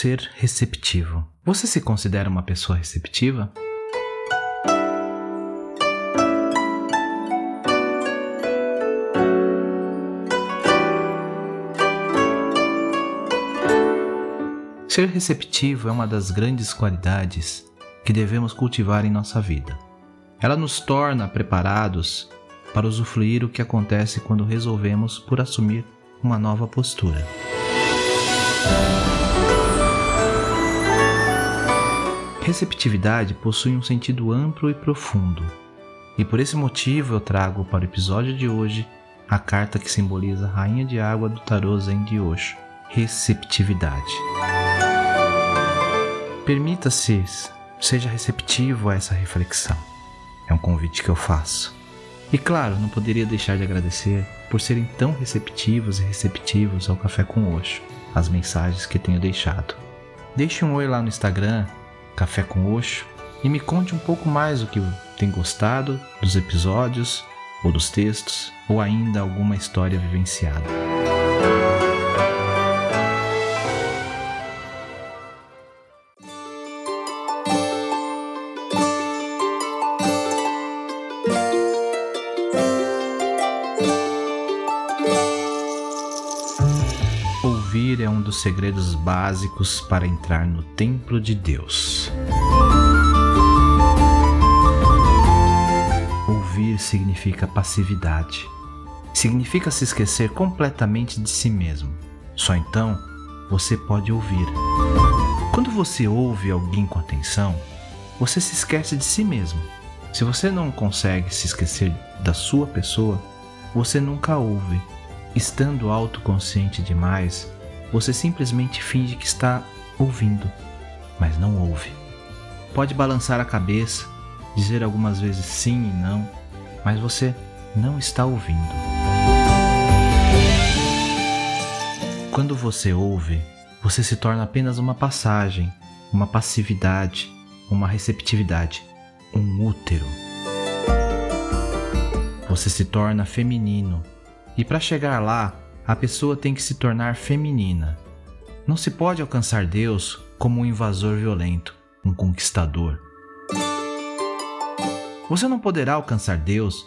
Ser receptivo. Você se considera uma pessoa receptiva? Ser receptivo é uma das grandes qualidades que devemos cultivar em nossa vida. Ela nos torna preparados para usufruir o que acontece quando resolvemos por assumir uma nova postura. Receptividade possui um sentido amplo e profundo, e por esse motivo eu trago para o episódio de hoje a carta que simboliza a Rainha de Água do Tarô Zen de Osho, receptividade. Permita-se, seja receptivo a essa reflexão. É um convite que eu faço. E claro, não poderia deixar de agradecer por serem tão receptivos e receptivos ao Café com Osho, as mensagens que tenho deixado. Deixe um oi lá no Instagram Café com Oxo e me conte um pouco mais o que tem gostado dos episódios ou dos textos ou ainda alguma história vivenciada. Segredos básicos para entrar no templo de Deus. Ouvir significa passividade. Significa se esquecer completamente de si mesmo. Só então você pode ouvir. Quando você ouve alguém com atenção, você se esquece de si mesmo. Se você não consegue se esquecer da sua pessoa, você nunca ouve. Estando autoconsciente demais, você simplesmente finge que está ouvindo, mas não ouve. Pode balançar a cabeça, dizer algumas vezes sim e não, mas você não está ouvindo. Quando você ouve, você se torna apenas uma passagem, uma passividade, uma receptividade, um útero. Você se torna feminino, e para chegar lá, a pessoa tem que se tornar feminina. Não se pode alcançar Deus como um invasor violento, um conquistador. Você não poderá alcançar Deus,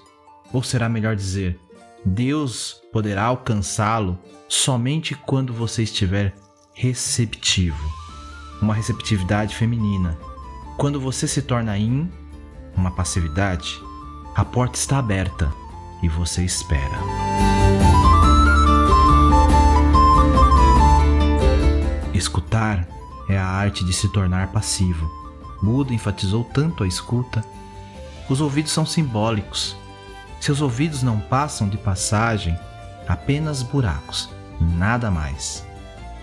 ou será melhor dizer, Deus poderá alcançá-lo somente quando você estiver receptivo. Uma receptividade feminina. Quando você se torna in, uma passividade, a porta está aberta e você espera. Escutar é a arte de se tornar passivo. Buda enfatizou tanto a escuta. Os ouvidos são simbólicos. Seus ouvidos não passam de passagem, apenas buracos, nada mais.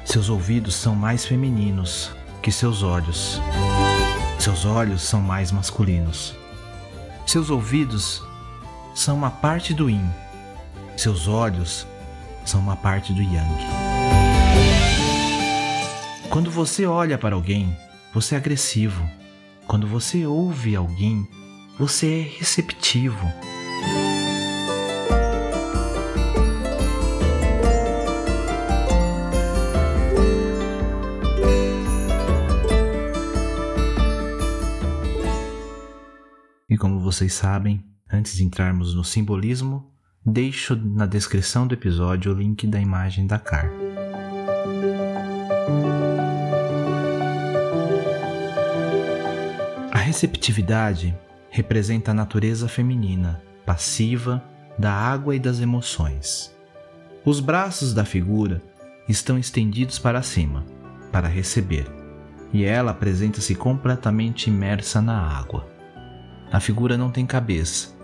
Seus ouvidos são mais femininos que seus olhos. Seus olhos são mais masculinos. Seus ouvidos são uma parte do yin. Seus olhos são uma parte do yang. Quando você olha para alguém, você é agressivo. Quando você ouve alguém, você é receptivo. E como vocês sabem, antes de entrarmos no simbolismo, deixo na descrição do episódio o link da imagem da carta. Receptividade representa a natureza feminina, passiva, da água e das emoções. Os braços da figura estão estendidos para cima, para receber, e ela apresenta-se completamente imersa na água. A figura não tem cabeça,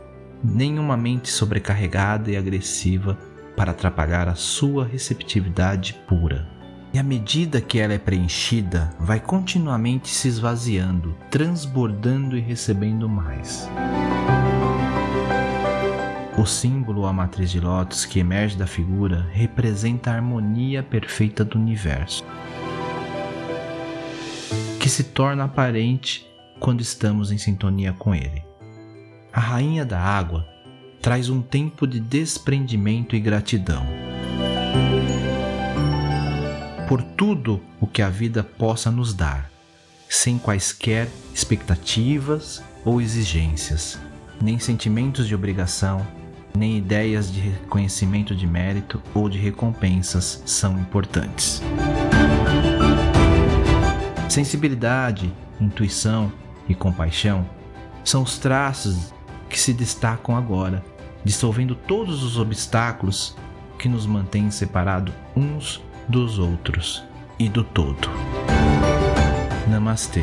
nenhuma mente sobrecarregada e agressiva para atrapalhar a sua receptividade pura. E à medida que ela é preenchida, vai continuamente se esvaziando, transbordando e recebendo mais. O símbolo ou a matriz de lótus que emerge da figura representa a harmonia perfeita do universo, que se torna aparente quando estamos em sintonia com ele. A rainha da água traz um tempo de desprendimento e gratidão por tudo o que a vida possa nos dar, sem quaisquer expectativas ou exigências, nem sentimentos de obrigação, nem ideias de reconhecimento de mérito ou de recompensas são importantes. Sensibilidade, intuição e compaixão são os traços que se destacam agora, dissolvendo todos os obstáculos que nos mantêm separados uns dos outros e do todo. Namastê.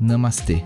Namastê.